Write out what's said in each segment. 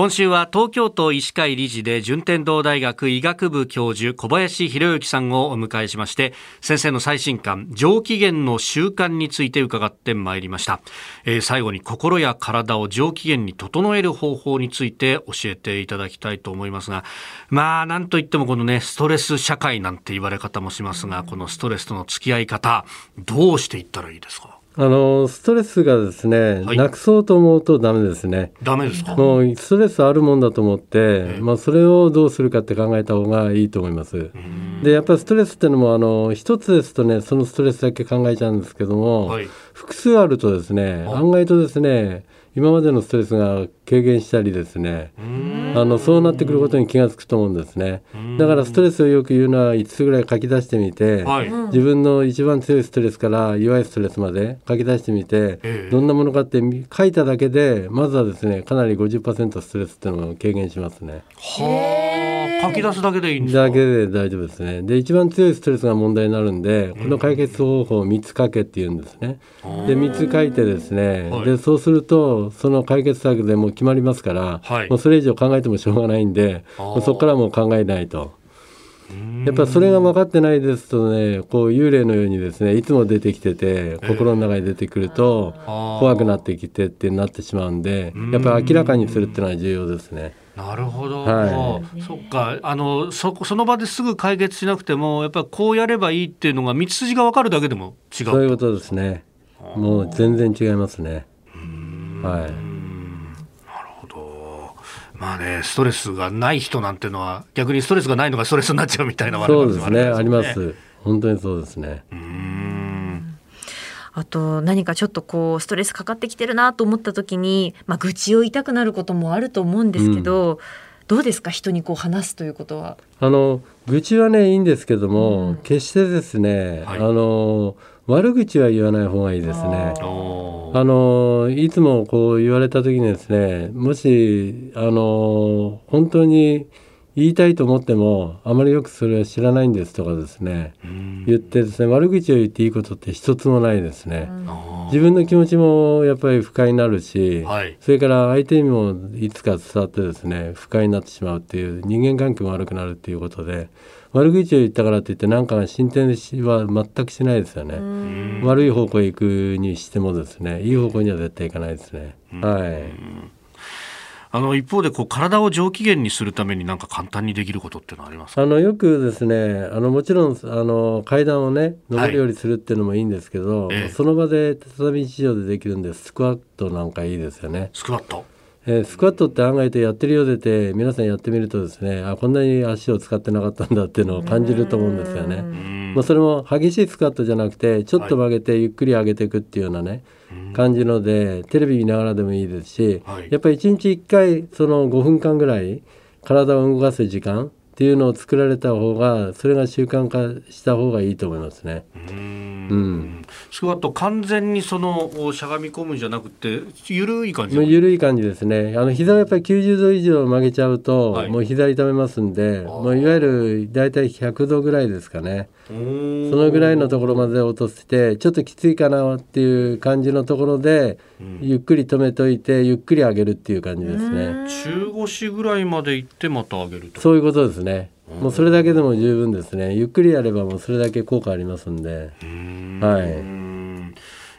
今週は東京都医師会理事で順天堂大学医学部教授小林博之さんをお迎えしまして先生の最新刊上機嫌の習慣について伺ってまいりました、えー、最後に心や体を上機嫌に整える方法について教えていただきたいと思いますがまあなんといってもこのねストレス社会なんて言われ方もしますがこのストレスとの付き合い方どうしていったらいいですか？あのストレスがですね、はい、なくそうと思うとダメですね。ダメですか？もうストレスあるもんだと思って、まあそれをどうするかって考えた方がいいと思います。でやっぱりストレスっていうのもあの一つですとねそのストレスだけ考えちゃうんですけども、はい、複数あるとですね案外とですね今までのストレスが軽減したりですねあのそうなってくることに気が付くと思うんですね。だからストレスをよく言うのは5つぐらい書き出してみて、はい、自分の一番強いストレスから弱いストレスまで書き出してみて、えー、どんなものかって書いただけでまずはですねかなり50%ストレスっていうのを軽減しますね。はあ書き出すだけでいいんですか？だけで大丈夫ですね。で一番強いストレスが問題になるんでこの解決方法を3つ書けっていうんですね。で3つ書いてですね、はい、でそうするとその解決策でも決まりますから、はい、もうそれ以上考えてもしょうがないんでそこからもう考えないと。やっぱそれが分かってないですとねこう幽霊のようにですねいつも出てきてて心の中に出てくると怖くなってきてってなってしまうんでやっぱり明らかにするっていうのは重要ですね。なるほど、はい、そっか。あのそその場ですぐ解決しなくてもやっぱりこうやればいいっていうのが道筋が分かるだけでも違うそういうことですね。もう全然違いますね。はい。まあね、ストレスがない人なんていうのは、逆にストレスがないのがストレスになっちゃうみたいな、ね、そうですね、あります。本当にそうですね。あと何かちょっとこうストレスかかってきてるなと思った時に、まあ、愚痴を言いたくなることもあると思うんですけど、うん、どうですか人にこう話すということは？あの愚痴はねいいんですけども、うん、決してですね、はい、あの悪口は言わない方がいいですね。あのいつもこう言われた時にですねもしあの本当に言いたいと思ってもあまりよくそれは知らないんですとかですね。言ってですね悪口を言っていいことって一つもないですね。自分の気持ちもやっぱり不快になるし、はい、それから相手にもいつか伝わってですね不快になってしまうっていう人間関係も悪くなるっていうことで悪口を言ったからといって何かが進展は全くしないですよね。悪い方向へ行くにしてもですねいい方向には絶対行かないですね。はいあの一方でこう体を上機嫌にするためになんか簡単にできることってのはありますあのよくですねあのもちろんあの階段をね上るよりするっていうのもいいんですけど、はい、その場で畳一畳でできるんでスクワットなんかいいですよね。スクワット？えー、スクワットって案外とやってるようでて皆さんやってみるとですねあこんなに足を使ってなかったんだっていうのを感じると思うんですよね。まあ、それも激しいスクワットじゃなくてちょっと曲げてゆっくり上げていくっていうようなね、はい、感じのでテレビ見ながらでもいいですし、はい、やっぱり1日1回その5分間ぐらい体を動かす時間っていうのを作られた方がそれが習慣化した方がいいと思いますね。うん、スクワット完全にそのしゃがみ込むんじゃなくてゆるい感じゆるい感じですね。あの膝がやっぱり90度以上曲げちゃうと、はい、もう膝痛めますんでもういわゆる大体100度ぐらいですかね。そのぐらいのところまで落としてちょっときついかなっていう感じのところで、うん、ゆっくり止めといてゆっくり上げるっていう感じですね。中腰ぐらいまで行ってまた上げると。そういうことですね。もうそれだけでも十分ですね。ゆっくりやればもうそれだけ効果ありますんではい。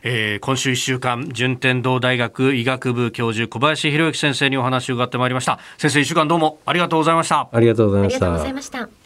えー、今週1週間順天堂大学医学部教授小林博之先生にお話を伺ってまいりました。先生1週間どうもありがとうございました。ありがとうございました